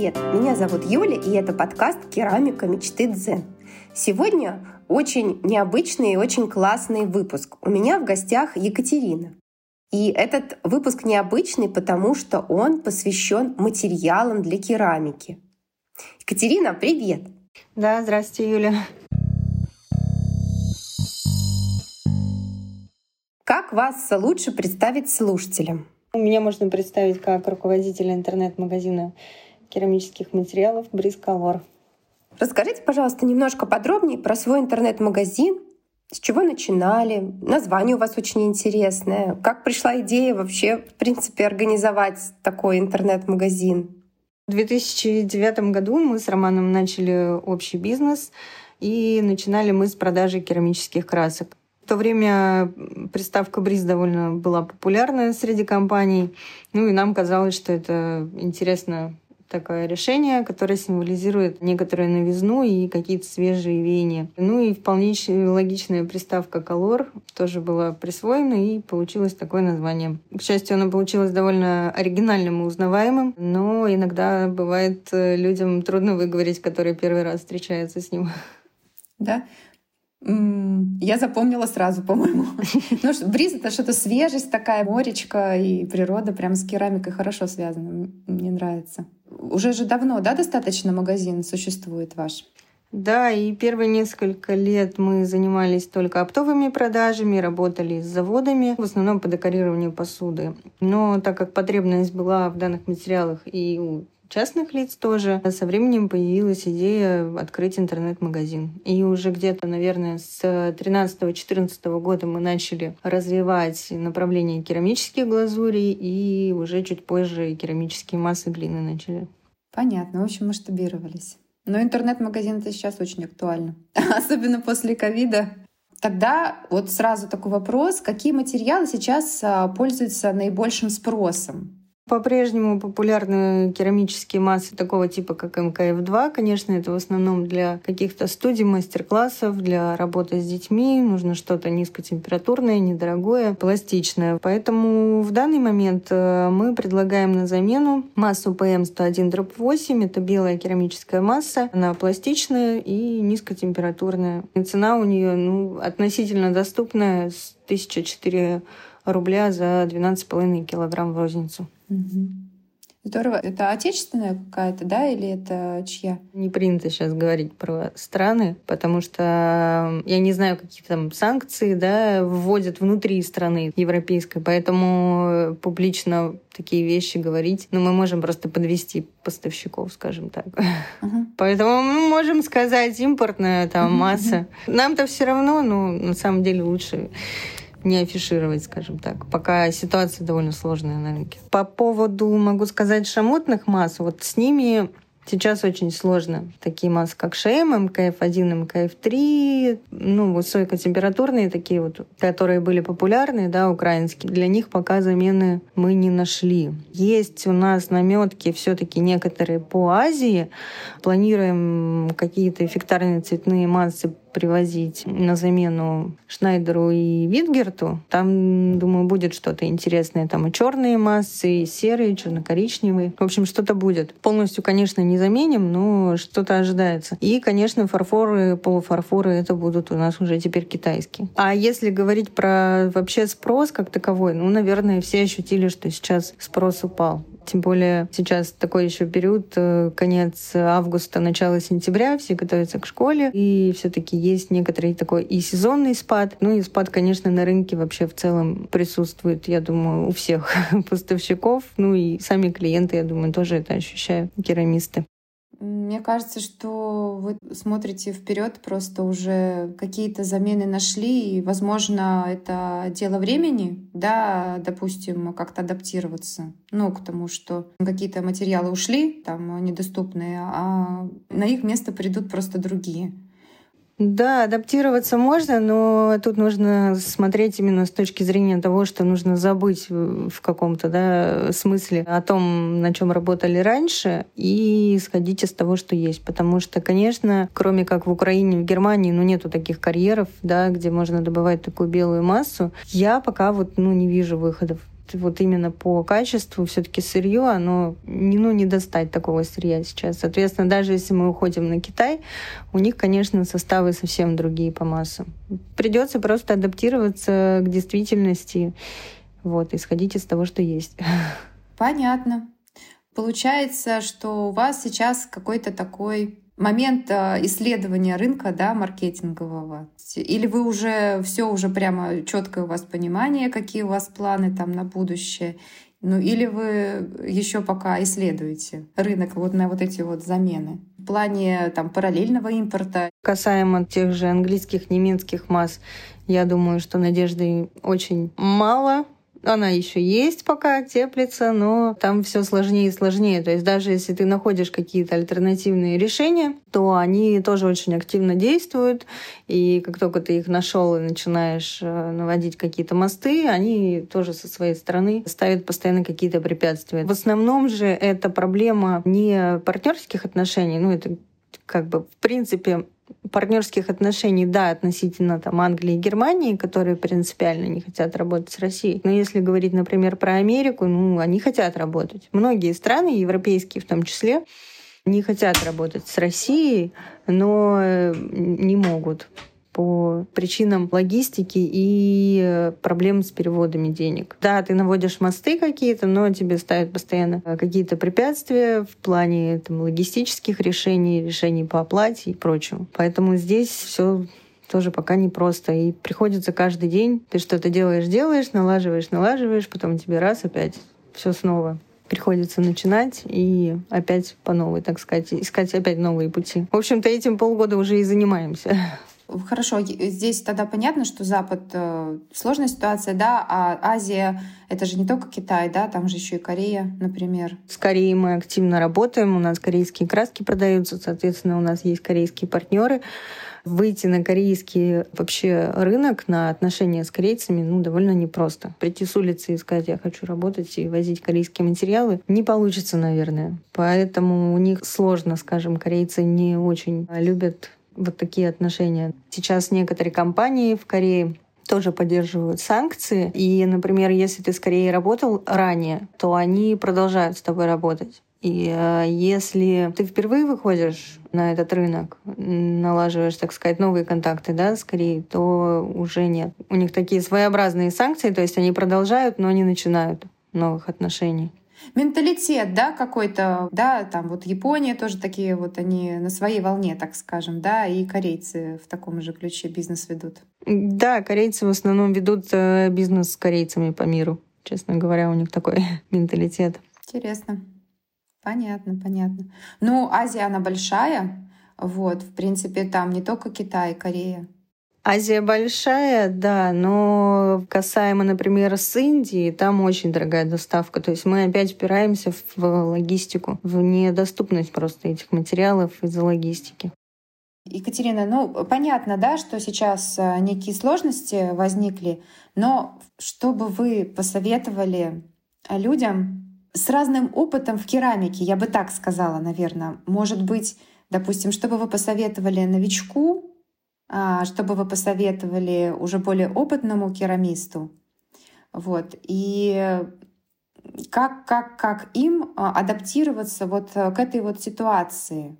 привет! Меня зовут Юля, и это подкаст «Керамика мечты Дзен». Сегодня очень необычный и очень классный выпуск. У меня в гостях Екатерина. И этот выпуск необычный, потому что он посвящен материалам для керамики. Екатерина, привет! Да, здравствуйте, Юля. Как вас лучше представить слушателям? Меня можно представить как руководителя интернет-магазина керамических материалов Брисколор. Расскажите, пожалуйста, немножко подробнее про свой интернет-магазин, с чего начинали? Название у вас очень интересное. Как пришла идея вообще, в принципе, организовать такой интернет-магазин? В 2009 году мы с Романом начали общий бизнес, и начинали мы с продажи керамических красок то время приставка Бриз довольно была популярна среди компаний. Ну и нам казалось, что это интересно такое решение, которое символизирует некоторую новизну и какие-то свежие веяния. Ну и вполне логичная приставка Color тоже была присвоена и получилось такое название. К счастью, оно получилось довольно оригинальным и узнаваемым, но иногда бывает э, людям трудно выговорить, которые первый раз встречаются с ним. Да, я запомнила сразу, по-моему. Ну, бриз — это что-то свежесть такая, моречка, и природа прям с керамикой хорошо связана. Мне нравится. Уже же давно, да, достаточно магазин существует ваш? Да, и первые несколько лет мы занимались только оптовыми продажами, работали с заводами, в основном по декорированию посуды. Но так как потребность была в данных материалах и у частных лиц тоже, со временем появилась идея открыть интернет-магазин. И уже где-то, наверное, с 13-14 года мы начали развивать направление керамических глазурей и уже чуть позже керамические массы глины начали. Понятно, в общем, масштабировались. Но интернет-магазин это сейчас очень актуально, особенно после ковида. Тогда вот сразу такой вопрос, какие материалы сейчас а, пользуются наибольшим спросом? По-прежнему популярны керамические массы такого типа, как МКФ-2. Конечно, это в основном для каких-то студий, мастер-классов, для работы с детьми. Нужно что-то низкотемпературное, недорогое, пластичное. Поэтому в данный момент э, мы предлагаем на замену массу PM101-8. Это белая керамическая масса. Она пластичная и низкотемпературная. И цена у нее ну, относительно доступная с 1004 рубля за 12,5 килограмм в розницу. Угу. Здорово. Это отечественная какая-то, да, или это чья? Не принято сейчас говорить про страны, потому что я не знаю, какие там санкции, да, вводят внутри страны европейской, поэтому публично такие вещи говорить, ну, мы можем просто подвести поставщиков, скажем так. Uh-huh. Поэтому мы можем сказать импортная там масса. Нам-то все равно, но на самом деле лучше не афишировать, скажем так, пока ситуация довольно сложная на рынке. По поводу, могу сказать, шамотных масс, вот с ними Сейчас очень сложно. Такие массы, как ШМ, МКФ-1, МКФ-3, ну, высокотемпературные такие вот, которые были популярны, да, украинские, для них пока замены мы не нашли. Есть у нас наметки все таки некоторые по Азии. Планируем какие-то эффектарные цветные массы привозить на замену Шнайдеру и Витгерту. Там, думаю, будет что-то интересное. Там и черные массы, и серые, черно-коричневые. В общем, что-то будет. Полностью, конечно, не заменим, но что-то ожидается. И, конечно, фарфоры, полуфарфоры, это будут у нас уже теперь китайские. А если говорить про вообще спрос как таковой, ну, наверное, все ощутили, что сейчас спрос упал. Тем более сейчас такой еще период, э, конец августа, начало сентября, все готовятся к школе, и все-таки есть некоторый такой и сезонный спад. Ну и спад, конечно, на рынке вообще в целом присутствует, я думаю, у всех поставщиков. Ну и сами клиенты, я думаю, тоже это ощущают, керамисты. Мне кажется, что вы смотрите вперед, просто уже какие-то замены нашли, и, возможно, это дело времени, да, допустим, как-то адаптироваться, ну, к тому, что какие-то материалы ушли, там, недоступные, а на их место придут просто другие. Да, адаптироваться можно, но тут нужно смотреть именно с точки зрения того, что нужно забыть в каком-то да, смысле о том, на чем работали раньше, и исходить из того, что есть. Потому что, конечно, кроме как в Украине, в Германии, ну, нету таких карьеров, да, где можно добывать такую белую массу. Я пока вот ну, не вижу выходов вот именно по качеству все-таки сырье, оно не, ну, не достать такого сырья сейчас. Соответственно, даже если мы уходим на Китай, у них, конечно, составы совсем другие по массам. Придется просто адаптироваться к действительности, вот, исходить из того, что есть. Понятно. Получается, что у вас сейчас какой-то такой момент э, исследования рынка, да, маркетингового? Или вы уже все уже прямо четкое у вас понимание, какие у вас планы там на будущее? Ну или вы еще пока исследуете рынок вот на вот эти вот замены в плане там параллельного импорта? Касаемо тех же английских, немецких масс, я думаю, что надежды очень мало она еще есть пока, теплится, но там все сложнее и сложнее. То есть даже если ты находишь какие-то альтернативные решения, то они тоже очень активно действуют. И как только ты их нашел и начинаешь э, наводить какие-то мосты, они тоже со своей стороны ставят постоянно какие-то препятствия. В основном же это проблема не партнерских отношений, ну это как бы в принципе партнерских отношений, да, относительно там Англии и Германии, которые принципиально не хотят работать с Россией. Но если говорить, например, про Америку, ну, они хотят работать. Многие страны, европейские в том числе, не хотят работать с Россией, но э, не могут по причинам логистики и э, проблем с переводами денег. Да, ты наводишь мосты какие-то, но тебе ставят постоянно э, какие-то препятствия в плане там, логистических решений, решений по оплате и прочего. Поэтому здесь все тоже пока непросто. И приходится каждый день, ты что-то делаешь, делаешь, налаживаешь, налаживаешь, потом тебе раз опять все снова приходится начинать и опять по новой, так сказать, искать опять новые пути. В общем-то, этим полгода уже и занимаемся. Хорошо, здесь тогда понятно, что Запад э, сложная ситуация, да, а Азия это же не только Китай, да, там же еще и Корея, например. С Кореей мы активно работаем, у нас корейские краски продаются, соответственно, у нас есть корейские партнеры. Выйти на корейский вообще рынок, на отношения с корейцами, ну, довольно непросто. Прийти с улицы и сказать, я хочу работать и возить корейские материалы, не получится, наверное. Поэтому у них сложно, скажем, корейцы не очень любят вот такие отношения. Сейчас некоторые компании в Корее тоже поддерживают санкции. И, например, если ты с Кореей работал ранее, то они продолжают с тобой работать. И э, если ты впервые выходишь на этот рынок, налаживаешь, так сказать, новые контакты да, с Кореей, то уже нет. У них такие своеобразные санкции, то есть они продолжают, но не начинают новых отношений менталитет, да, какой-то, да, там вот Япония тоже такие вот, они на своей волне, так скажем, да, и корейцы в таком же ключе бизнес ведут. Да, корейцы в основном ведут э, бизнес с корейцами по миру. Честно говоря, у них такой менталитет. Интересно. Понятно, понятно. Ну, Азия, она большая. Вот, в принципе, там не только Китай, Корея. Азия большая, да, но касаемо, например, с Индией, там очень дорогая доставка. То есть мы опять упираемся в логистику, в недоступность просто этих материалов из-за логистики. Екатерина, ну понятно, да, что сейчас э, некие сложности возникли, но что бы вы посоветовали людям с разным опытом в керамике, я бы так сказала, наверное, может быть, допустим, что бы вы посоветовали новичку, а, чтобы вы посоветовали уже более опытному керамисту. Вот. И как, как, как им а, адаптироваться вот к этой вот ситуации?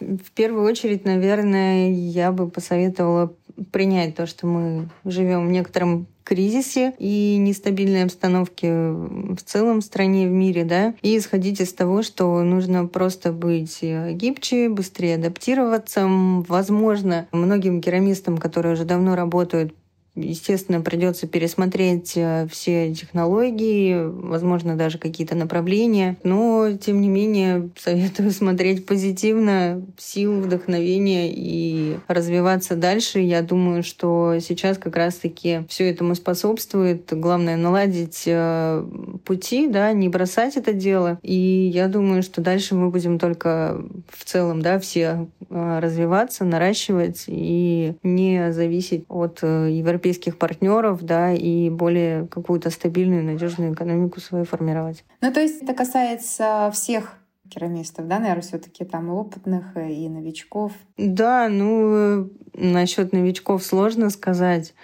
В первую очередь, наверное, я бы посоветовала принять то, что мы живем в некотором кризисе и нестабильной обстановке в целом в стране, в мире, да, и исходить из того, что нужно просто быть гибче, быстрее адаптироваться. Возможно, многим керамистам, которые уже давно работают, Естественно, придется пересмотреть э, все технологии, возможно, даже какие-то направления. Но, тем не менее, советую смотреть позитивно, сил, вдохновения и развиваться дальше. Я думаю, что сейчас как раз-таки все этому способствует. Главное наладить э, пути, да, не бросать это дело. И я думаю, что дальше мы будем только в целом, да, все э, развиваться, наращивать и не зависеть от европейских европейских партнеров, да, и более какую-то стабильную, надежную экономику свою формировать. Ну, то есть это касается всех керамистов, да, наверное, все-таки там и опытных, и новичков. Да, ну, насчет новичков сложно сказать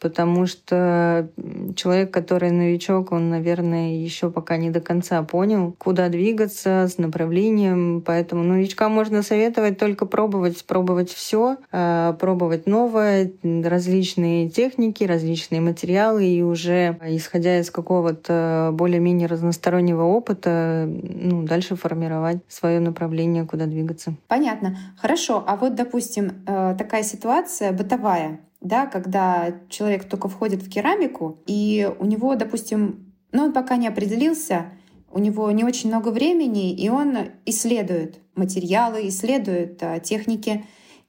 потому что человек, который новичок, он, наверное, еще пока не до конца понял, куда двигаться с направлением. Поэтому новичкам можно советовать только пробовать, пробовать все, а, пробовать новое, различные техники, различные материалы, и уже исходя из какого-то более-менее разностороннего опыта, ну, дальше формировать свое направление, куда двигаться. Понятно. Хорошо. А вот, допустим, э, такая ситуация бытовая да, когда человек только входит в керамику, и у него, допустим, ну, он пока не определился, у него не очень много времени, и он исследует материалы, исследует а, техники,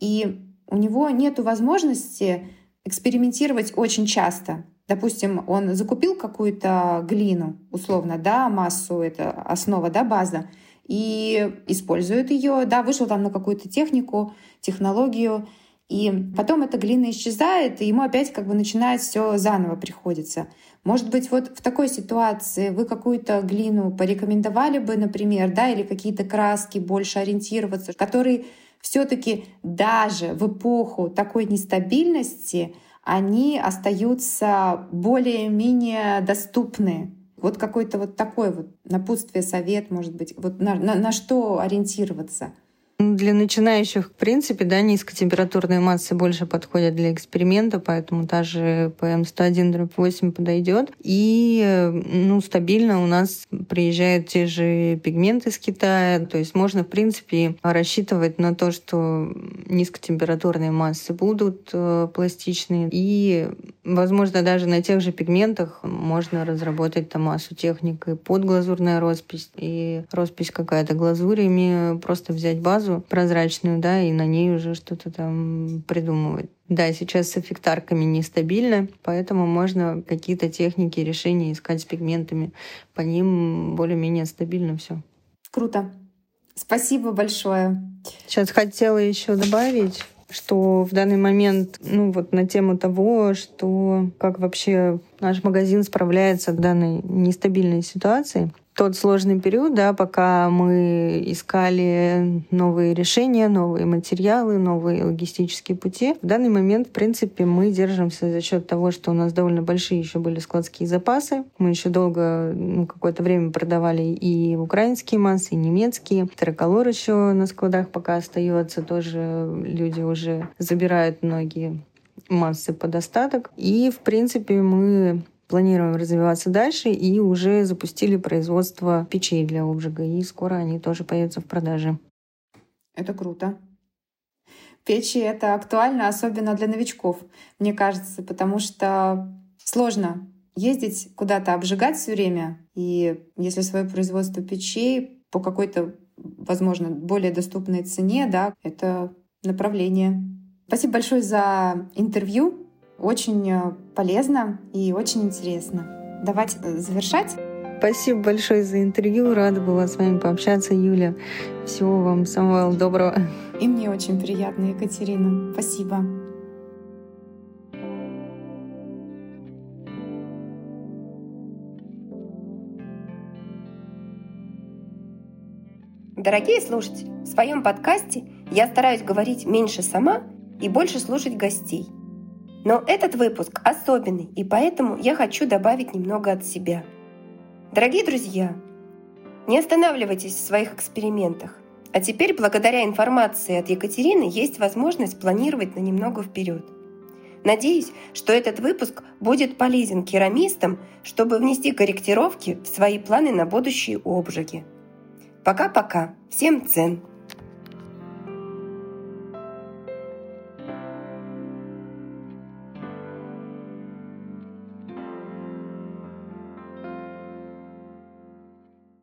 и у него нет возможности экспериментировать очень часто. Допустим, он закупил какую-то глину, условно, да, массу, это основа, да, база, и использует ее, да, вышел там на какую-то технику, технологию, и потом эта глина исчезает, и ему опять как бы начинает все заново приходится. Может быть, вот в такой ситуации вы какую-то глину порекомендовали бы, например, да, или какие-то краски больше ориентироваться, которые все-таки даже в эпоху такой нестабильности они остаются более-менее доступны. Вот какой-то вот такой вот напутствие, совет, может быть, вот на, на, на что ориентироваться — для начинающих, в принципе, да, низкотемпературные массы больше подходят для эксперимента, поэтому та же PM101-8 подойдет. И ну, стабильно у нас приезжают те же пигменты с Китая, то есть можно, в принципе, рассчитывать на то, что низкотемпературные массы будут э, пластичные. И, возможно, даже на тех же пигментах можно разработать там массу техник и подглазурная роспись, и роспись какая-то глазурями, просто взять базу, прозрачную, да, и на ней уже что-то там придумывать. Да, сейчас с эффектарками нестабильно, поэтому можно какие-то техники, решения искать с пигментами. По ним более-менее стабильно все. Круто. Спасибо большое. Сейчас хотела еще добавить, что в данный момент, ну вот на тему того, что как вообще наш магазин справляется в данной нестабильной ситуации тот сложный период, да, пока мы искали новые решения, новые материалы, новые логистические пути. В данный момент, в принципе, мы держимся за счет того, что у нас довольно большие еще были складские запасы. Мы еще долго, ну, какое-то время продавали и украинские массы, и немецкие. Триколор еще на складах пока остается, тоже люди уже забирают многие массы по достаток. И, в принципе, мы планируем развиваться дальше и уже запустили производство печей для обжига, и скоро они тоже появятся в продаже. Это круто. Печи — это актуально, особенно для новичков, мне кажется, потому что сложно ездить куда-то обжигать все время. И если свое производство печей по какой-то, возможно, более доступной цене, да, это направление. Спасибо большое за интервью. Очень э, полезно и очень интересно. Давайте э, завершать. Спасибо большое за интервью. Рада была с вами пообщаться, Юля. Всего вам самого доброго. И мне очень приятно, Екатерина. Спасибо. Дорогие слушатели, в своем подкасте я стараюсь говорить меньше сама и больше слушать гостей – но этот выпуск особенный, и поэтому я хочу добавить немного от себя. Дорогие друзья, не останавливайтесь в своих экспериментах. А теперь, благодаря информации от Екатерины, есть возможность планировать на немного вперед. Надеюсь, что этот выпуск будет полезен керамистам, чтобы внести корректировки в свои планы на будущие обжиги. Пока-пока. Всем цен!